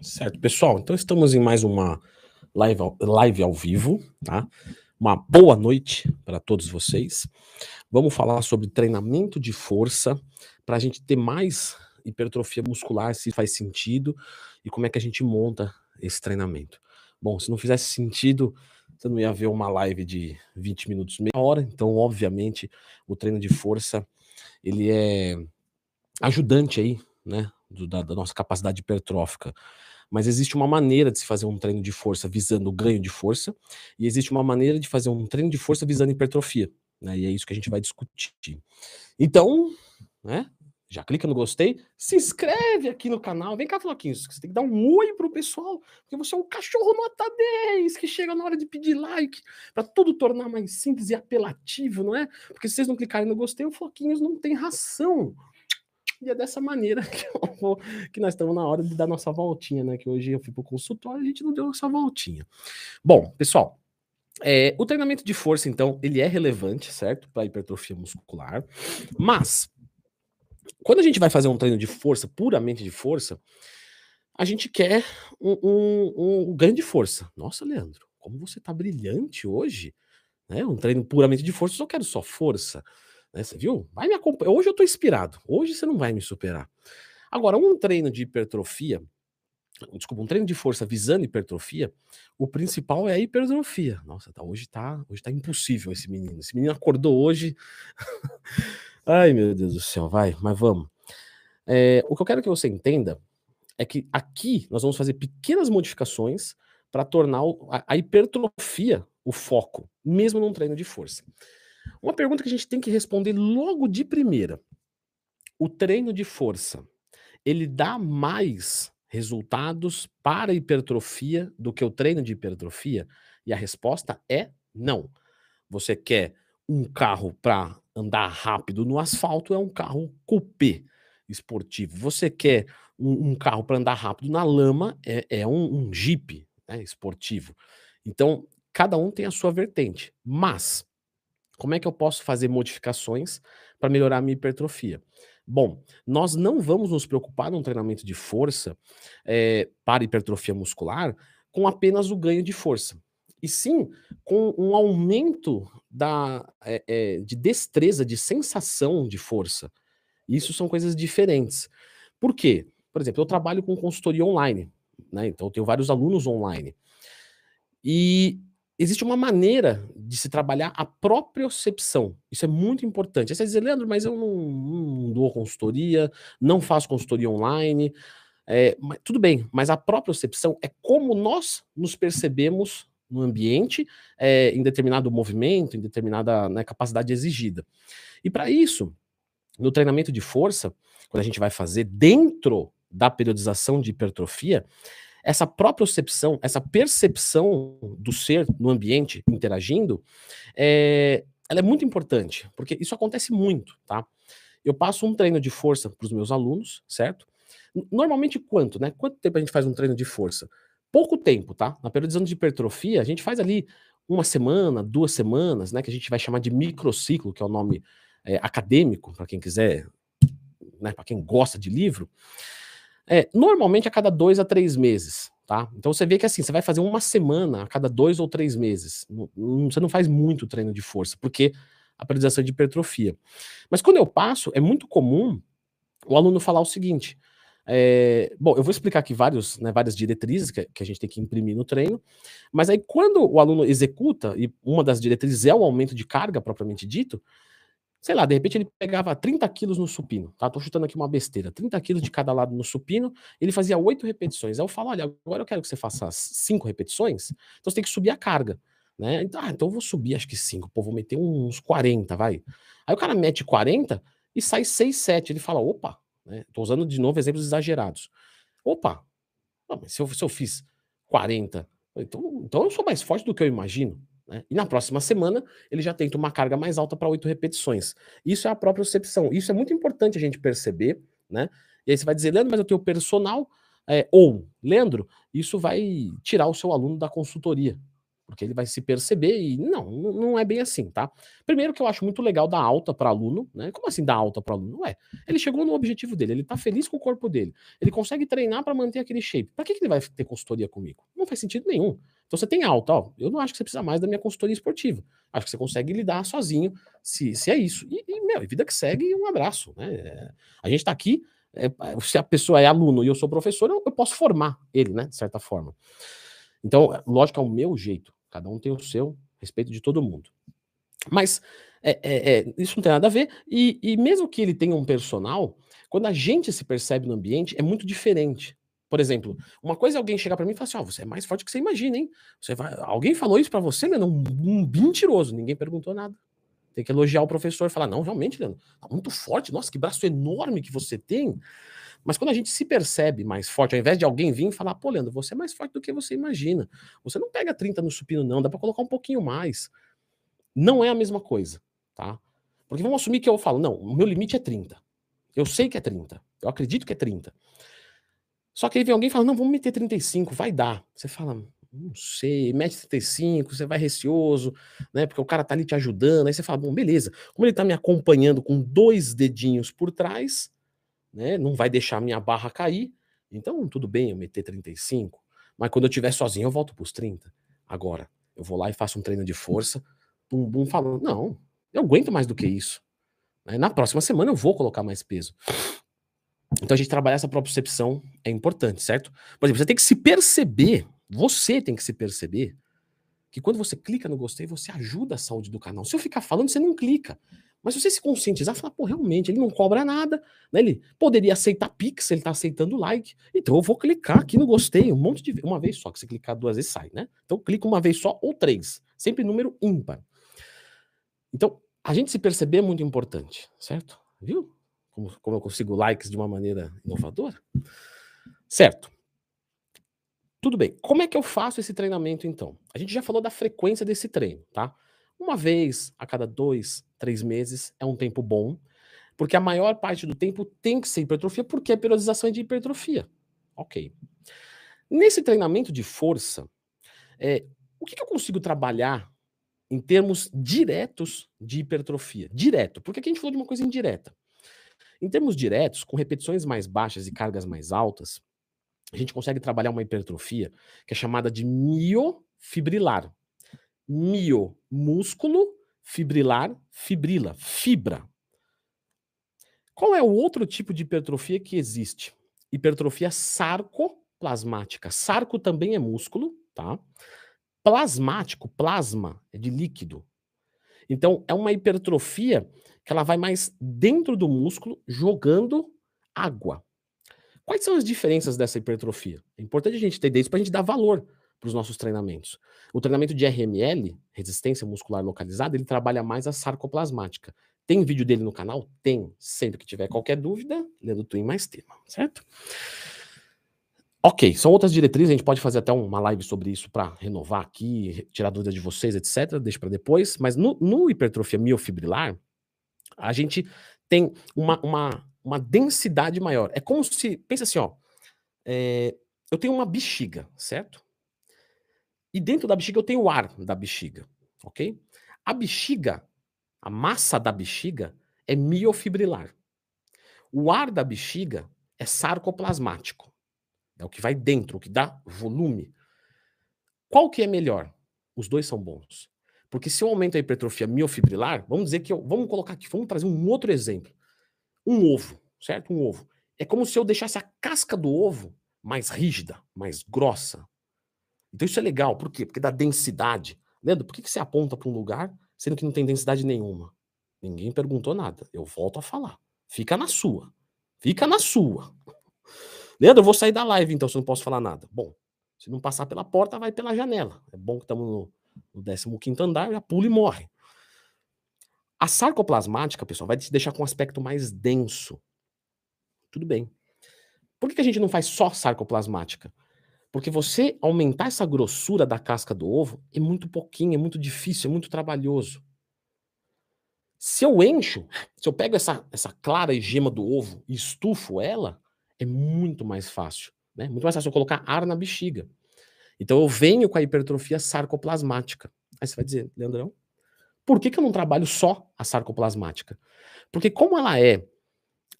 Certo, pessoal, então estamos em mais uma live ao, live ao vivo, tá? Uma boa noite para todos vocês. Vamos falar sobre treinamento de força para a gente ter mais hipertrofia muscular, se faz sentido e como é que a gente monta esse treinamento. Bom, se não fizesse sentido, você não ia ver uma live de 20 minutos, meia hora, então obviamente o treino de força ele é ajudante aí, né, do, da, da nossa capacidade hipertrófica. Mas existe uma maneira de se fazer um treino de força visando o ganho de força, e existe uma maneira de fazer um treino de força visando hipertrofia. Né? E é isso que a gente vai discutir. Então, né? Já clica no gostei, se inscreve aqui no canal. Vem cá, Floquinhos, você tem que dar um oi pro pessoal, porque você é um cachorro nota 10 que chega na hora de pedir like, para tudo tornar mais simples e apelativo, não é? Porque se vocês não clicarem no gostei, o Floquinhos não tem ração. E é dessa maneira que, vou, que nós estamos na hora de dar nossa voltinha, né? Que hoje eu fui para o consultório e a gente não deu nossa voltinha. Bom, pessoal, é, o treinamento de força, então, ele é relevante, certo? Para hipertrofia muscular. Mas, quando a gente vai fazer um treino de força, puramente de força, a gente quer um, um, um ganho de força. Nossa, Leandro, como você tá brilhante hoje, né? Um treino puramente de força, eu só quero só força. Né, você viu? Vai me acompanhar. Hoje eu estou inspirado. Hoje você não vai me superar. Agora, um treino de hipertrofia, desculpa, um treino de força visando hipertrofia, o principal é a hipertrofia. Nossa, tá, hoje tá, hoje tá impossível esse menino. Esse menino acordou hoje. Ai, meu Deus do céu, vai, mas vamos. É, o que eu quero que você entenda é que aqui nós vamos fazer pequenas modificações para tornar a hipertrofia o foco, mesmo num treino de força. Uma pergunta que a gente tem que responder logo de primeira. O treino de força, ele dá mais resultados para hipertrofia do que o treino de hipertrofia? E a resposta é não. Você quer um carro para andar rápido no asfalto, é um carro coupé esportivo. Você quer um, um carro para andar rápido na lama, é, é um, um Jeep né, esportivo. Então, cada um tem a sua vertente. Mas, como é que eu posso fazer modificações para melhorar a minha hipertrofia? Bom, nós não vamos nos preocupar num treinamento de força é, para hipertrofia muscular com apenas o ganho de força, e sim com um aumento da, é, é, de destreza, de sensação de força. Isso são coisas diferentes. Por quê? Por exemplo, eu trabalho com consultoria online, né? então eu tenho vários alunos online. E existe uma maneira de se trabalhar a propriocepção. Isso é muito importante. Aí você dizer, Leandro, mas eu não, não dou consultoria, não faço consultoria online. É, mas, tudo bem, mas a propriocepção é como nós nos percebemos no ambiente, é, em determinado movimento, em determinada né, capacidade exigida. E para isso, no treinamento de força, quando a gente vai fazer dentro da periodização de hipertrofia, essa própria percepção, essa percepção do ser no ambiente interagindo, é, ela é muito importante, porque isso acontece muito, tá? Eu passo um treino de força para os meus alunos, certo? Normalmente quanto, né? Quanto tempo a gente faz um treino de força? Pouco tempo, tá? Na periodização de hipertrofia, a gente faz ali uma semana, duas semanas, né? Que a gente vai chamar de microciclo, que é o nome é, acadêmico, para quem quiser, né? Para quem gosta de livro. É, normalmente a cada dois a três meses, tá? Então você vê que assim, você vai fazer uma semana a cada dois ou três meses. Você não faz muito treino de força, porque a periodização é de hipertrofia. Mas quando eu passo, é muito comum o aluno falar o seguinte. É, bom, eu vou explicar aqui vários, né, várias diretrizes que, que, a gente tem que imprimir no treino, mas aí quando o aluno executa, e uma das diretrizes é o aumento de carga propriamente dito, sei lá, de repente ele pegava 30 quilos no supino, tá? Tô chutando aqui uma besteira, 30 quilos de cada lado no supino, ele fazia oito repetições. Aí eu falo, olha, agora eu quero que você faça cinco repetições, então você tem que subir a carga, né? Então, ah, então eu vou subir acho que cinco, pô, vou meter uns 40, vai. Aí o cara mete 40 e sai 6, 7. Ele fala, opa, né? Tô usando de novo exemplos exagerados. Opa, não, se eu, se eu fiz 40, então, então eu sou mais forte do que eu imagino. Né? E na próxima semana ele já tenta uma carga mais alta para oito repetições. Isso é a própria percepção. Isso é muito importante a gente perceber, né? E aí você vai dizer, Leandro, mas eu tenho personal. É, ou, Leandro, isso vai tirar o seu aluno da consultoria. porque ele vai se perceber e não, não é bem assim, tá? Primeiro que eu acho muito legal dar alta para aluno, né? Como assim dar alta para aluno? Ué, ele chegou no objetivo dele, ele tá feliz com o corpo dele, ele consegue treinar para manter aquele shape. Para que, que ele vai ter consultoria comigo? Não faz sentido nenhum. Então você tem alta, ó. Eu não acho que você precisa mais da minha consultoria esportiva. Acho que você consegue lidar sozinho, se, se é isso. E, e meu, vida que segue, um abraço, né? É, a gente tá aqui, é, se a pessoa é aluno e eu sou professor, eu, eu posso formar ele, né? De certa forma. Então, lógico que é o meu jeito. Cada um tem o seu, respeito de todo mundo. Mas é, é, é, isso não tem nada a ver. E, e, mesmo que ele tenha um personal, quando a gente se percebe no ambiente, é muito diferente. Por exemplo, uma coisa é alguém chegar para mim e falar assim: oh, você é mais forte que você imagina, hein? Você vai... Alguém falou isso para você, Leandro? Um, um mentiroso. Ninguém perguntou nada. Tem que elogiar o professor e falar: não, realmente, Leandro, tá muito forte. Nossa, que braço enorme que você tem. Mas quando a gente se percebe mais forte, ao invés de alguém vir e falar, pô, Leandro, você é mais forte do que você imagina. Você não pega 30 no supino, não, dá para colocar um pouquinho mais. Não é a mesma coisa, tá? Porque vamos assumir que eu falo, não, o meu limite é 30. Eu sei que é 30. Eu acredito que é 30. Só que aí vem alguém e fala, não, vamos meter 35, vai dar. Você fala, não sei, mete 35, você vai receoso, né? Porque o cara tá ali te ajudando. Aí você fala, bom, beleza. Como ele tá me acompanhando com dois dedinhos por trás, né? Não vai deixar minha barra cair. Então, tudo bem eu meter 35, mas quando eu estiver sozinho, eu volto para os 30. Agora, eu vou lá e faço um treino de força, bum bum falando, não, eu aguento mais do que isso. Né? Na próxima semana eu vou colocar mais peso. Então a gente trabalhar essa propriocepção é importante, certo? Por exemplo, você tem que se perceber, você tem que se perceber que quando você clica no gostei, você ajuda a saúde do canal. Se eu ficar falando, você não clica. Mas se você se conscientizar, falar, pô, realmente, ele não cobra nada, né? Ele poderia aceitar Pix, ele tá aceitando like. Então eu vou clicar aqui no gostei, um monte de uma vez só, que você clicar duas vezes sai, né? Então clica uma vez só ou três, sempre número ímpar. Então, a gente se perceber é muito importante, certo? Viu? Como, como eu consigo likes de uma maneira inovadora? Certo. Tudo bem. Como é que eu faço esse treinamento então? A gente já falou da frequência desse treino, tá? Uma vez a cada dois, três meses é um tempo bom, porque a maior parte do tempo tem que ser hipertrofia, porque a periodização é de hipertrofia. Ok. Nesse treinamento de força, é, o que, que eu consigo trabalhar em termos diretos de hipertrofia? Direto, porque aqui a gente falou de uma coisa indireta. Em termos diretos, com repetições mais baixas e cargas mais altas, a gente consegue trabalhar uma hipertrofia que é chamada de miofibrilar mio, músculo, fibrilar, fibrila, fibra. Qual é o outro tipo de hipertrofia que existe? Hipertrofia sarcoplasmática. Sarco também é músculo, tá? Plasmático, plasma, é de líquido. Então, é uma hipertrofia que ela vai mais dentro do músculo, jogando água. Quais são as diferenças dessa hipertrofia? É importante a gente entender isso para a gente dar valor para os nossos treinamentos. O treinamento de RML, resistência muscular localizada, ele trabalha mais a sarcoplasmática. Tem vídeo dele no canal? Tem. Sempre que tiver qualquer dúvida, lendo Twin mais tema, certo? Ok, são outras diretrizes, a gente pode fazer até uma live sobre isso para renovar aqui, tirar dúvida de vocês, etc. Deixa para depois. Mas no, no, hipertrofia miofibrilar, a gente tem uma, uma, uma densidade maior. É como se, pensa assim, ó, é, eu tenho uma bexiga, certo? E dentro da bexiga eu tenho o ar da bexiga, ok? A bexiga, a massa da bexiga é miofibrilar. O ar da bexiga é sarcoplasmático. É o que vai dentro, o que dá volume. Qual que é melhor? Os dois são bons. Porque se eu aumento a hipertrofia miofibrilar, vamos dizer que eu. Vamos colocar aqui, vamos trazer um outro exemplo. Um ovo, certo? Um ovo. É como se eu deixasse a casca do ovo mais rígida, mais grossa, então isso é legal, por quê? Porque dá densidade. Leandro, por que, que você aponta para um lugar sendo que não tem densidade nenhuma? Ninguém perguntou nada. Eu volto a falar. Fica na sua. Fica na sua. Leandro, eu vou sair da live então, se eu não posso falar nada. Bom, se não passar pela porta, vai pela janela. É bom que estamos no, no 15 andar, já pula e morre. A sarcoplasmática, pessoal, vai te deixar com um aspecto mais denso. Tudo bem. Por que, a gente não faz só sarcoplasmática? Porque você aumentar essa grossura da casca do ovo é muito pouquinho, é muito difícil, é muito trabalhoso. Se eu encho, se eu pego essa, essa clara e gema do ovo e estufo ela, é muito mais fácil. Né? Muito mais fácil eu colocar ar na bexiga. Então eu venho com a hipertrofia sarcoplasmática. Aí você vai dizer, Leandrão, por que, que eu não trabalho só a sarcoplasmática? Porque como ela é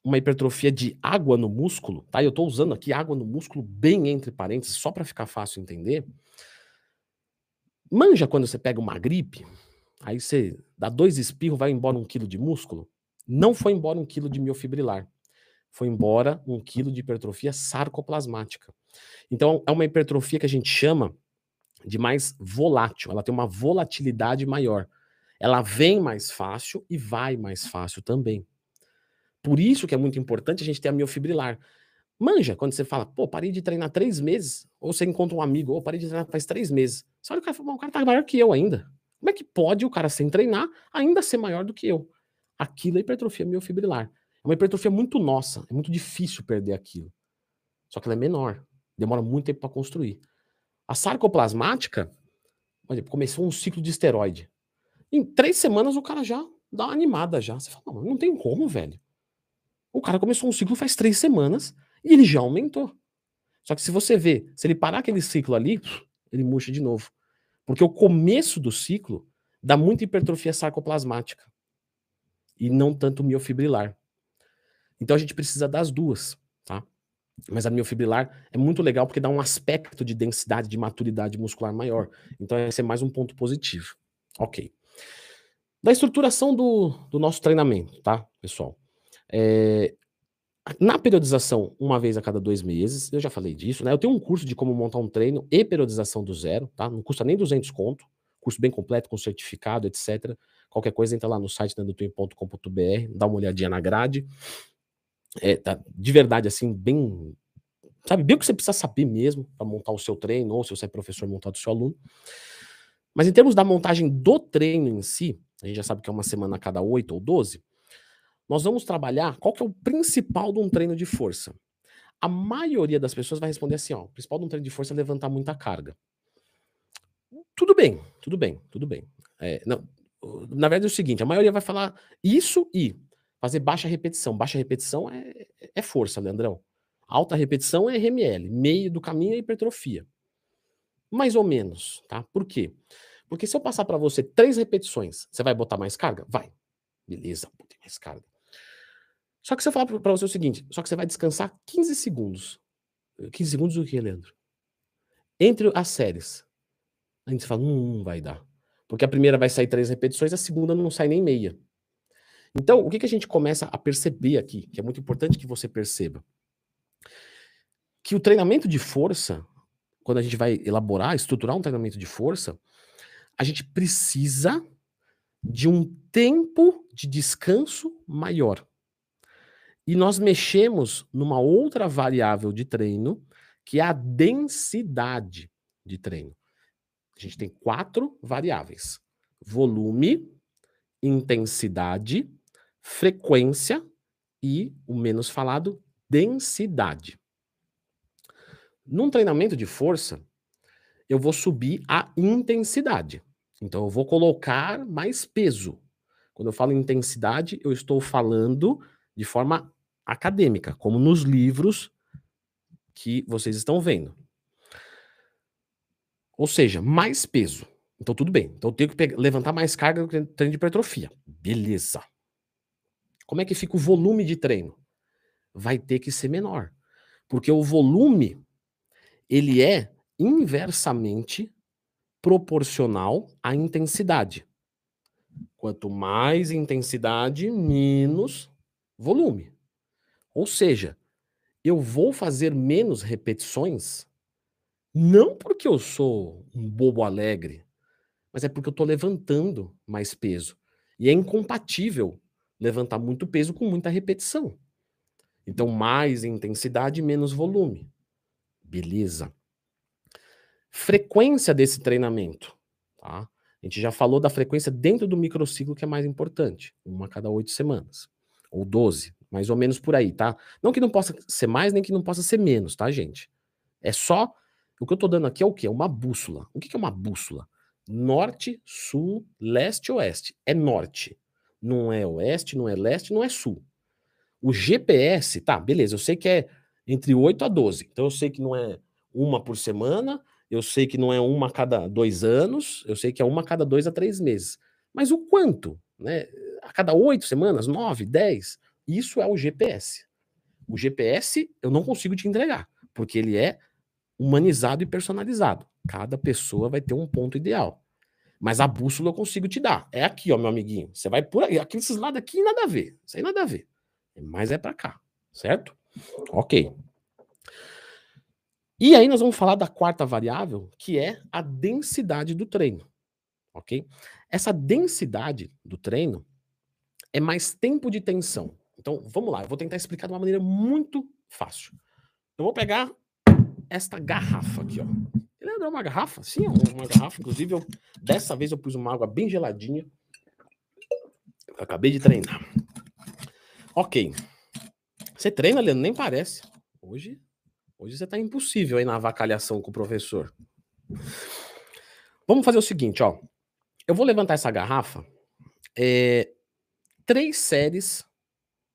uma hipertrofia de água no músculo, tá? Eu estou usando aqui água no músculo bem entre parênteses, só para ficar fácil entender. Manja quando você pega uma gripe, aí você dá dois espirros, vai embora um quilo de músculo? Não foi embora um quilo de miofibrilar. Foi embora um quilo de hipertrofia sarcoplasmática. Então, é uma hipertrofia que a gente chama de mais volátil. Ela tem uma volatilidade maior. Ela vem mais fácil e vai mais fácil também. Por isso que é muito importante a gente ter a miofibrilar. Manja, quando você fala, pô, parei de treinar três meses, ou você encontra um amigo, ou parei de treinar faz três meses. Você olha o cara fala, o cara tá maior que eu ainda. Como é que pode o cara sem treinar ainda ser maior do que eu? Aquilo é hipertrofia miofibrilar. É uma hipertrofia muito nossa, é muito difícil perder aquilo. Só que ela é menor, demora muito tempo para construir. A sarcoplasmática, exemplo, começou um ciclo de esteroide. Em três semanas o cara já dá uma animada já. Você fala, não, não tem como, velho. O cara começou um ciclo faz três semanas e ele já aumentou. Só que se você vê, se ele parar aquele ciclo ali, ele murcha de novo. Porque o começo do ciclo dá muita hipertrofia sarcoplasmática e não tanto miofibrilar. Então a gente precisa das duas, tá? Mas a miofibrilar é muito legal porque dá um aspecto de densidade, de maturidade muscular maior. Então esse é mais um ponto positivo. Ok. Da estruturação do, do nosso treinamento, tá, pessoal? É, na periodização, uma vez a cada dois meses, eu já falei disso, né? Eu tenho um curso de como montar um treino e periodização do zero, tá? Não custa nem 200 conto, curso bem completo, com certificado, etc. Qualquer coisa, entra lá no site nandotwin.com.br, dá uma olhadinha na grade. É, tá, de verdade, assim, bem. Sabe, bem o que você precisa saber mesmo para montar o seu treino, ou se você é professor, montar do seu aluno. Mas em termos da montagem do treino em si, a gente já sabe que é uma semana a cada 8 ou 12, nós vamos trabalhar qual que é o principal de um treino de força. A maioria das pessoas vai responder assim: ó, o principal de um treino de força é levantar muita carga. Tudo bem, tudo bem, tudo bem. É, não, na verdade é o seguinte: a maioria vai falar isso e fazer baixa repetição. Baixa repetição é, é força, Leandrão. Alta repetição é RML, meio do caminho é hipertrofia. Mais ou menos, tá? Por quê? Porque se eu passar para você três repetições, você vai botar mais carga? Vai. Beleza, botei mais carga. Só que se eu falar para você o seguinte, só que você vai descansar 15 segundos. 15 segundos do que, Leandro? Entre as séries. A gente fala, hum, não vai dar. Porque a primeira vai sair três repetições, a segunda não sai nem meia. Então, o que, que a gente começa a perceber aqui, que é muito importante que você perceba? Que o treinamento de força, quando a gente vai elaborar, estruturar um treinamento de força, a gente precisa de um tempo de descanso maior. E nós mexemos numa outra variável de treino, que é a densidade de treino. A gente tem quatro variáveis: volume, intensidade, frequência e, o menos falado, densidade. Num treinamento de força, eu vou subir a intensidade. Então, eu vou colocar mais peso. Quando eu falo intensidade, eu estou falando de forma acadêmica, como nos livros que vocês estão vendo. Ou seja, mais peso. Então tudo bem. Então eu tenho que levantar mais carga no treino de hipertrofia. Beleza. Como é que fica o volume de treino? Vai ter que ser menor. Porque o volume ele é inversamente proporcional à intensidade. Quanto mais intensidade, menos volume. Ou seja, eu vou fazer menos repetições, não porque eu sou um bobo alegre, mas é porque eu estou levantando mais peso. E é incompatível levantar muito peso com muita repetição. Então, mais intensidade, menos volume. Beleza. Frequência desse treinamento. Tá? A gente já falou da frequência dentro do microciclo, que é mais importante. Uma a cada oito semanas. Ou doze mais ou menos por aí, tá? Não que não possa ser mais, nem que não possa ser menos, tá, gente? É só. O que eu tô dando aqui é o quê? É uma bússola. O que é uma bússola? Norte, sul, leste, oeste. É norte. Não é oeste, não é leste, não é sul. O GPS, tá, beleza, eu sei que é entre 8 a 12. Então eu sei que não é uma por semana eu sei que não é uma a cada dois anos, eu sei que é uma a cada dois a três meses. Mas o quanto? Né? A cada oito semanas, nove, dez? Isso é o GPS. O GPS eu não consigo te entregar, porque ele é humanizado e personalizado. Cada pessoa vai ter um ponto ideal. Mas a bússola eu consigo te dar. É aqui, ó, meu amiguinho. Você vai por aí. Aqui, esses lados aqui, nada a ver. Isso aí nada a ver. Mas é para cá, certo? Ok. E aí nós vamos falar da quarta variável, que é a densidade do treino. Ok? Essa densidade do treino é mais tempo de tensão. Então, vamos lá. Eu vou tentar explicar de uma maneira muito fácil. Eu vou pegar esta garrafa aqui, ó. É uma garrafa? Sim, uma garrafa. Inclusive, eu, dessa vez eu pus uma água bem geladinha. Eu acabei de treinar. Ok. Você treina, Leandro? Nem parece. Hoje, hoje você tá impossível aí na avacalhação com o professor. Vamos fazer o seguinte, ó. Eu vou levantar essa garrafa. É, três séries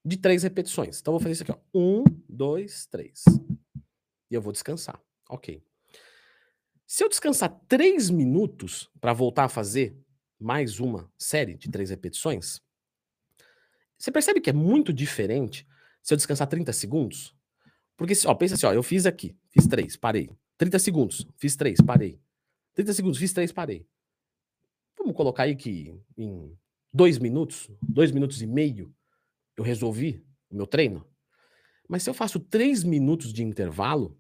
de três repetições. Então, eu vou fazer isso aqui, ó. Um, dois, três. E eu vou descansar. Ok. Se eu descansar três minutos para voltar a fazer mais uma série de três repetições, você percebe que é muito diferente se eu descansar 30 segundos? Porque, ó, pensa assim, ó, eu fiz aqui, fiz três, parei. 30 segundos, fiz três, parei. 30 segundos, fiz três, parei. Vamos colocar aí que em dois minutos, dois minutos e meio, eu resolvi o meu treino? Mas se eu faço três minutos de intervalo,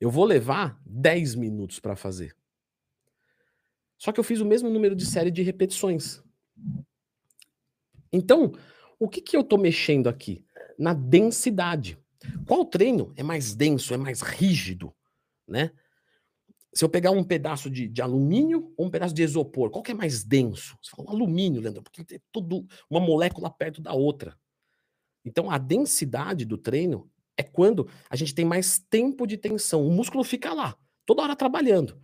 eu vou levar 10 minutos para fazer. Só que eu fiz o mesmo número de série de repetições. Então, o que, que eu estou mexendo aqui? Na densidade. Qual treino é mais denso, é mais rígido, né? Se eu pegar um pedaço de, de alumínio ou um pedaço de isopor, qual que é mais denso? Você fala alumínio, Leandro, porque tem tudo uma molécula perto da outra. Então, a densidade do treino é quando a gente tem mais tempo de tensão. O músculo fica lá, toda hora trabalhando.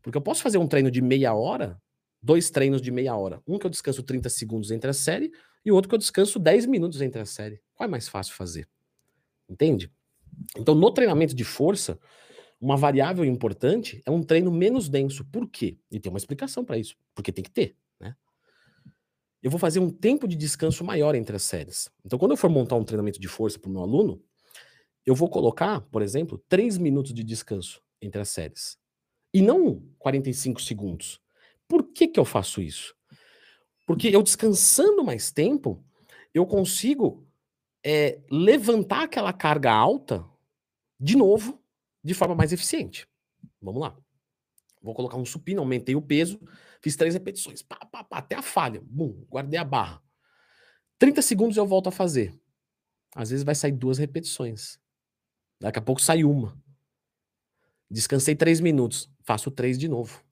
Porque eu posso fazer um treino de meia hora, dois treinos de meia hora. Um que eu descanso 30 segundos entre a série e o outro que eu descanso 10 minutos entre a série. Qual é mais fácil fazer? Entende? Então, no treinamento de força, uma variável importante é um treino menos denso. Por quê? E tem uma explicação para isso. Porque tem que ter, né? Eu vou fazer um tempo de descanso maior entre as séries. Então, quando eu for montar um treinamento de força para o meu aluno, eu vou colocar, por exemplo, 3 minutos de descanso entre as séries. E não 45 segundos. Por que, que eu faço isso? Porque eu descansando mais tempo, eu consigo é, levantar aquela carga alta de novo, de forma mais eficiente. Vamos lá. Vou colocar um supino, aumentei o peso, fiz três repetições, pá, pá, pá, até a falha. Bum, guardei a barra. 30 segundos eu volto a fazer. Às vezes vai sair duas repetições. Daqui a pouco sai uma. Descansei três minutos, faço três de novo.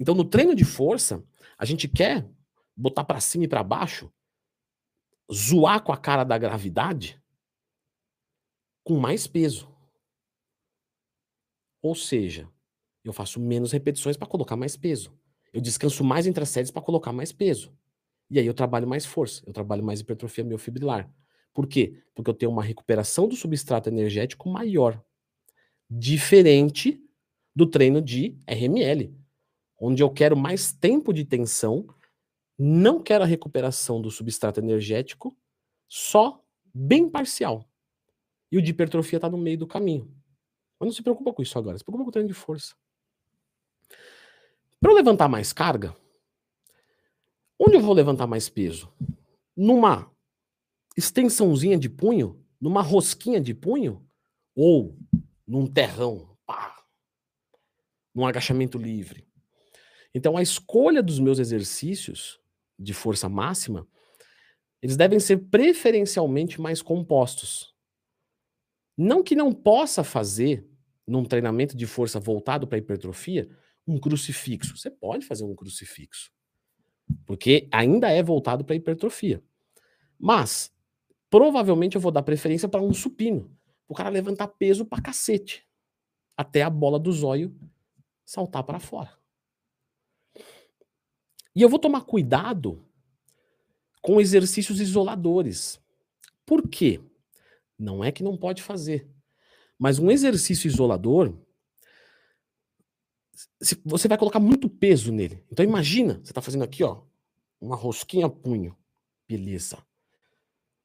Então, no treino de força, a gente quer botar para cima e para baixo, zoar com a cara da gravidade com mais peso. Ou seja, eu faço menos repetições para colocar mais peso. Eu descanso mais entre as séries para colocar mais peso. E aí eu trabalho mais força, eu trabalho mais hipertrofia miofibrilar. Por quê? Porque eu tenho uma recuperação do substrato energético maior. Diferente do treino de RML, onde eu quero mais tempo de tensão, não quero a recuperação do substrato energético, só bem parcial. E o de hipertrofia está no meio do caminho. Mas não se preocupa com isso agora, se preocupa com o treino de força. Para eu levantar mais carga, onde eu vou levantar mais peso? Numa extensãozinha de punho, numa rosquinha de punho, ou num terrão, pá, num agachamento livre. Então, a escolha dos meus exercícios de força máxima, eles devem ser preferencialmente mais compostos. Não que não possa fazer, num treinamento de força voltado para hipertrofia, um crucifixo. Você pode fazer um crucifixo, porque ainda é voltado para hipertrofia. Mas provavelmente eu vou dar preferência para um supino. O cara levantar peso pra cacete. Até a bola do zóio saltar para fora. E eu vou tomar cuidado com exercícios isoladores. Por quê? Não é que não pode fazer. Mas um exercício isolador, você vai colocar muito peso nele. Então imagina, você está fazendo aqui, ó, uma rosquinha punho. Beleza.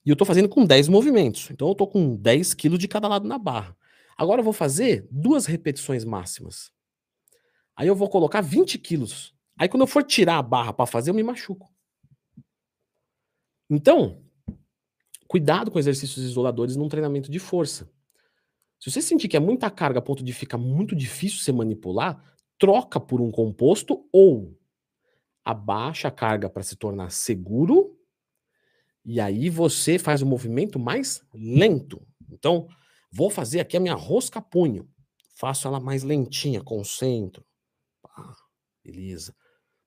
E eu estou fazendo com 10 movimentos. Então eu estou com 10 quilos de cada lado na barra. Agora eu vou fazer duas repetições máximas. Aí eu vou colocar 20 quilos. Aí quando eu for tirar a barra para fazer, eu me machuco. Então, cuidado com exercícios isoladores num treinamento de força. Se você sentir que é muita carga a ponto de ficar muito difícil você manipular, troca por um composto ou abaixa a carga para se tornar seguro e aí você faz o movimento mais lento. Então, vou fazer aqui a minha rosca punho. Faço ela mais lentinha, concentro. Ah, beleza.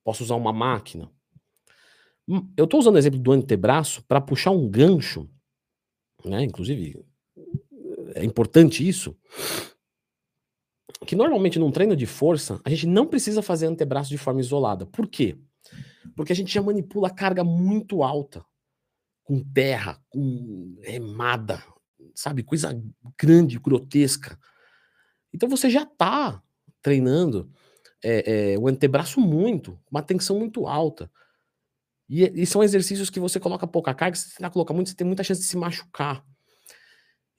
Posso usar uma máquina. Hum, eu estou usando o exemplo do antebraço para puxar um gancho, né? Inclusive, é importante isso. Que normalmente num treino de força, a gente não precisa fazer antebraço de forma isolada. Por quê? Porque a gente já manipula carga muito alta, com terra, com remada, sabe? Coisa grande, grotesca. Então você já está treinando é, é, o antebraço muito, uma tensão muito alta. E, e, são exercícios que você coloca pouca carga, se você colocar muito, você tem muita chance de se machucar.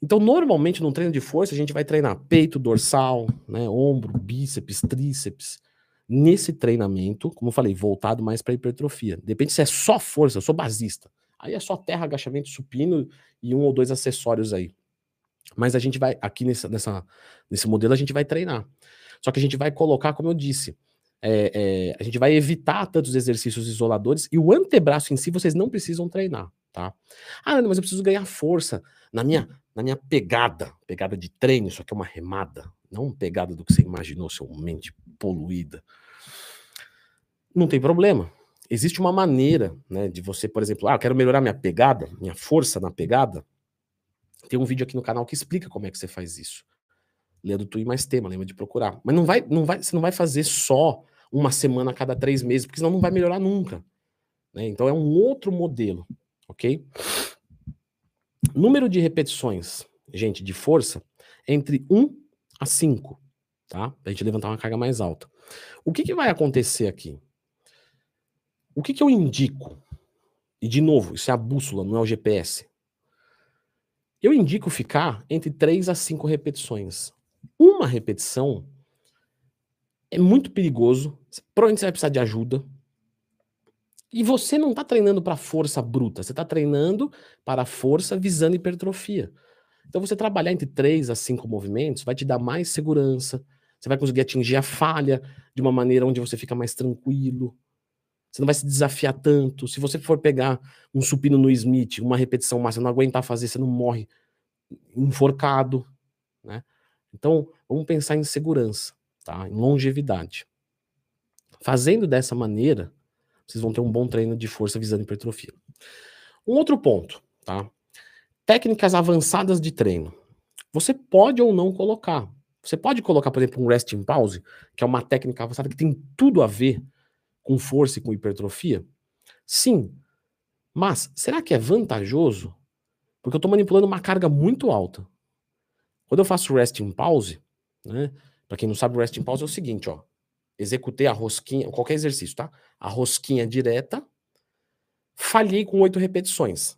Então, normalmente, num treino de força, a gente vai treinar peito, dorsal, né, ombro, bíceps, tríceps. Nesse treinamento, como eu falei, voltado mais para hipertrofia. Depende se é só força, eu sou basista. Aí é só terra, agachamento supino e um ou dois acessórios aí. Mas a gente vai, aqui nessa, nessa, nesse modelo, a gente vai treinar. Só que a gente vai colocar, como eu disse, é, é, a gente vai evitar tantos exercícios isoladores e o antebraço em si vocês não precisam treinar, tá? Ah, mas eu preciso ganhar força na minha, na minha pegada, pegada de treino, isso aqui é uma remada, não pegada do que você imaginou, seu mente poluída. Não tem problema. Existe uma maneira, né, de você, por exemplo, ah, eu quero melhorar minha pegada, minha força na pegada. Tem um vídeo aqui no canal que explica como é que você faz isso. Leandro Tui mais tema, lembra de procurar. Mas não vai, não vai, você não vai fazer só uma semana a cada três meses, porque senão não vai melhorar nunca. Né? Então é um outro modelo, ok? Número de repetições, gente, de força, entre 1 a 5, tá? Pra gente levantar uma carga mais alta. O que, que vai acontecer aqui? O que, que eu indico? E de novo, isso é a bússola, não é o GPS. Eu indico ficar entre 3 a 5 repetições. Uma repetição é muito perigoso. Provavelmente você vai precisar de ajuda. E você não está treinando para força bruta, você está treinando para força visando hipertrofia. Então você trabalhar entre 3 a 5 movimentos vai te dar mais segurança. Você vai conseguir atingir a falha de uma maneira onde você fica mais tranquilo. Você não vai se desafiar tanto. Se você for pegar um supino no Smith, uma repetição máxima, não aguentar fazer, você não morre enforcado, né? Então, vamos pensar em segurança, tá? Em longevidade. Fazendo dessa maneira, vocês vão ter um bom treino de força visando hipertrofia. Um outro ponto, tá? Técnicas avançadas de treino. Você pode ou não colocar. Você pode colocar, por exemplo, um resting pause, que é uma técnica avançada que tem tudo a ver com força e com hipertrofia? Sim. Mas será que é vantajoso? Porque eu estou manipulando uma carga muito alta. Quando eu faço resting pause, né? Para quem não sabe, o resting pause é o seguinte, ó. Executei a rosquinha, qualquer exercício, tá? A rosquinha direta, falhei com oito repetições.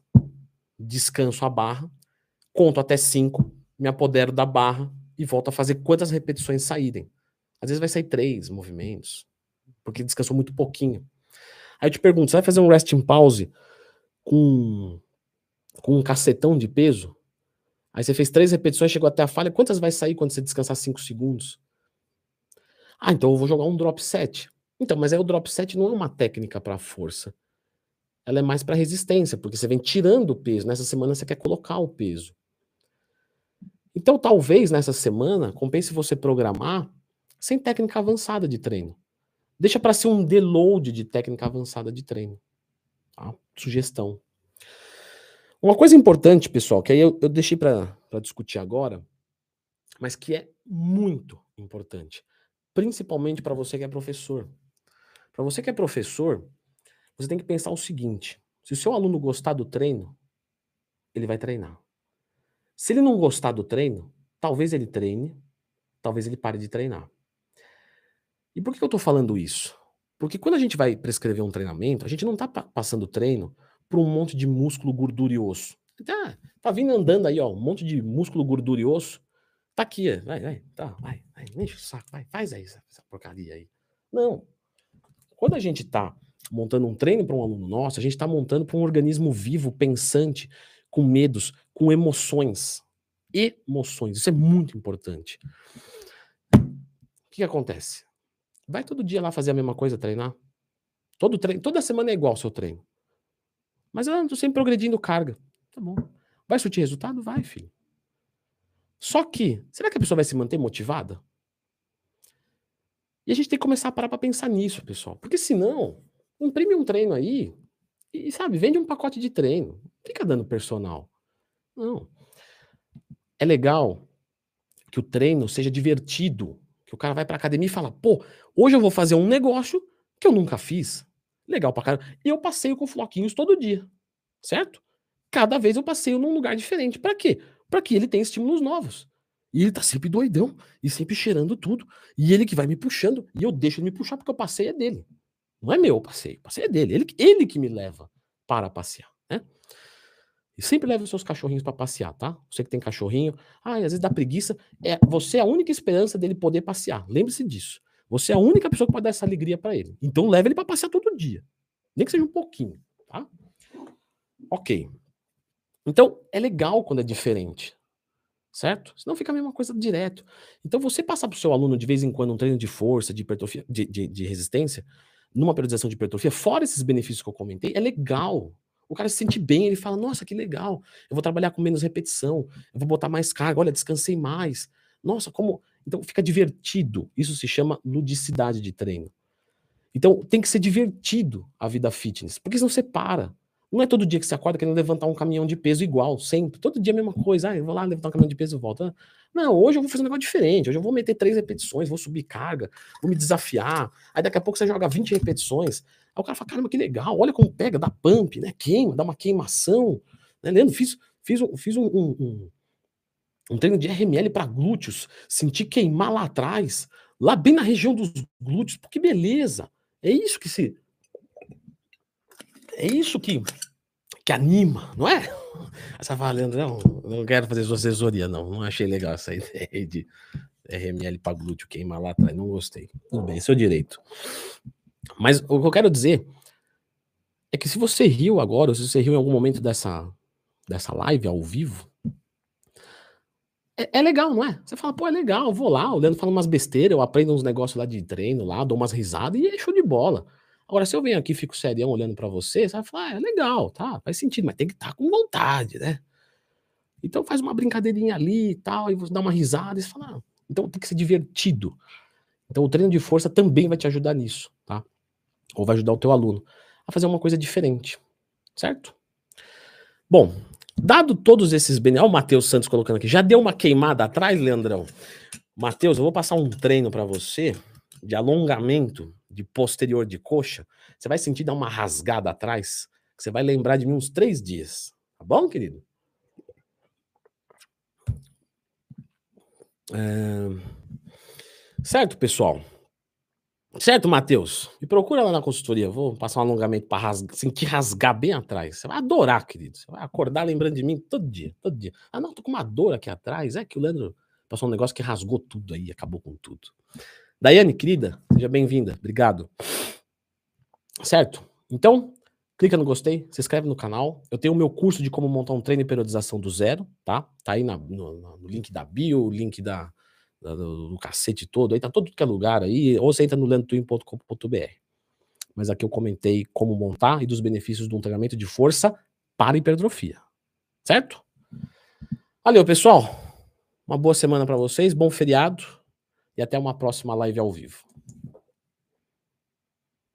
Descanso a barra, conto até cinco, me apodero da barra e volto a fazer quantas repetições saírem. Às vezes vai sair três movimentos, porque descansou muito pouquinho. Aí te pergunto, você vai fazer um resting pause com, com um cacetão de peso? Aí você fez três repetições, chegou até a falha. Quantas vai sair quando você descansar cinco segundos? Ah, então eu vou jogar um drop set. Então, mas aí o drop set não é uma técnica para força. Ela é mais para resistência, porque você vem tirando o peso. Nessa semana você quer colocar o peso. Então, talvez nessa semana compense você programar sem técnica avançada de treino. Deixa para ser um deload de técnica avançada de treino. Tá? Sugestão. Uma coisa importante, pessoal, que aí eu, eu deixei para discutir agora, mas que é muito importante, principalmente para você que é professor. Para você que é professor, você tem que pensar o seguinte: se o seu aluno gostar do treino, ele vai treinar. Se ele não gostar do treino, talvez ele treine, talvez ele pare de treinar. E por que eu estou falando isso? Porque quando a gente vai prescrever um treinamento, a gente não está passando treino para um monte de músculo, gordura e osso. Tá, tá vindo andando aí, ó, um monte de músculo, gordura e osso. Tá aqui, vai, vai, tá, vai, vai, enche o saco, vai, faz aí essa, essa porcaria aí. Não. Quando a gente tá montando um treino para um aluno nosso, a gente está montando para um organismo vivo, pensante, com medos, com emoções. Emoções, isso é muito importante. O que, que acontece? Vai todo dia lá fazer a mesma coisa, treinar. Todo treino, toda semana é igual o seu treino. Mas eu estou sempre progredindo carga. Tá bom. Vai surtir resultado? Vai, filho. Só que, será que a pessoa vai se manter motivada? E a gente tem que começar a parar para pensar nisso, pessoal. Porque senão, imprime um treino aí e, sabe, vende um pacote de treino. Fica dando personal. Não. É legal que o treino seja divertido. Que o cara vai pra academia e fala, pô, hoje eu vou fazer um negócio que eu nunca fiz. Legal pra caramba. E eu passeio com floquinhos todo dia. Certo? Cada vez eu passeio num lugar diferente. Para quê? Para que ele tenha estímulos novos. E ele tá sempre doidão e sempre cheirando tudo. E ele que vai me puxando. E eu deixo ele me puxar porque o passeio é dele. Não é meu o passeio. O passeio é dele. Ele, ele que me leva para passear. E sempre leve os seus cachorrinhos para passear, tá? Você que tem cachorrinho. Ah, às vezes dá preguiça. É, você é a única esperança dele poder passear. Lembre-se disso. Você é a única pessoa que pode dar essa alegria para ele. Então leve ele para passear todo dia. Nem que seja um pouquinho, tá? Ok. Então, é legal quando é diferente. Certo? Senão fica a mesma coisa direto. Então, você passar para o seu aluno de vez em quando um treino de força, de hipertrofia, de, de, de resistência, numa periodização de hipertrofia, fora esses benefícios que eu comentei, é legal. O cara se sente bem, ele fala: Nossa, que legal, eu vou trabalhar com menos repetição, eu vou botar mais carga, olha, descansei mais. Nossa, como. Então fica divertido. Isso se chama ludicidade de treino. Então tem que ser divertido a vida fitness, porque senão você para. Não é todo dia que você acorda querendo levantar um caminhão de peso igual, sempre. Todo dia a mesma coisa. Ah, eu vou lá levantar um caminhão de peso e volto. Não, hoje eu vou fazer um negócio diferente. Hoje eu vou meter três repetições, vou subir carga, vou me desafiar. Aí daqui a pouco você joga 20 repetições. Aí o cara fala, caramba, que legal, olha como pega, dá pump, né? Queima, dá uma queimação. Né, Leandro, fiz, fiz, fiz um, um, um, um treino de RML para glúteos, senti queimar lá atrás, lá bem na região dos glúteos. Pô, que beleza! É isso que se é isso que, que anima, não é? Fala, Leandro, não, não quero fazer sua assessoria, não. Não achei legal essa ideia de RML para glúteo queimar lá atrás. Não gostei. Tudo bem, seu direito. Mas o que eu quero dizer é que se você riu agora, ou se você riu em algum momento dessa, dessa live ao vivo, é, é, legal, não é? Você fala, pô, é legal, vou lá, o Leandro fala umas besteiras, eu aprendo uns negócios lá de treino lá, dou umas risadas e é show de bola. Agora, se eu venho aqui e fico serião olhando para você, você vai falar, ah, é legal, tá, faz sentido, mas tem que estar tá com vontade, né? Então faz uma brincadeirinha ali e tal, e você dá uma risada e você fala, ah, então tem que ser divertido. Então o treino de força também vai te ajudar nisso, tá? Ou vai ajudar o teu aluno a fazer uma coisa diferente, certo? Bom, dado todos esses benefícios, olha o Matheus Santos colocando aqui, já deu uma queimada atrás, Leandrão? Matheus, eu vou passar um treino para você de alongamento de posterior de coxa, você vai sentir dar uma rasgada atrás, que você vai lembrar de mim uns três dias. Tá bom, querido? É... Certo, pessoal? Certo, Matheus? Me procura lá na consultoria. Vou passar um alongamento para rasgar, sentir rasgar bem atrás. Você vai adorar, querido. Você vai acordar lembrando de mim todo dia, todo dia. Ah, não, tô com uma dor aqui atrás. É que o Leandro passou um negócio que rasgou tudo aí, acabou com tudo. Daiane, querida, seja bem-vinda. Obrigado. Certo? Então, clica no gostei, se inscreve no canal. Eu tenho o meu curso de como montar um treino e periodização do zero, tá? Tá aí na, no, no, link da bio, link da, da do, do, cacete todo, aí tá todo que é lugar aí, ou você entra no lentwin.com.br. Mas aqui eu comentei como montar e dos benefícios de um treinamento de força para hipertrofia. Certo? Valeu, pessoal. Uma boa semana para vocês, bom feriado e até uma próxima live ao vivo.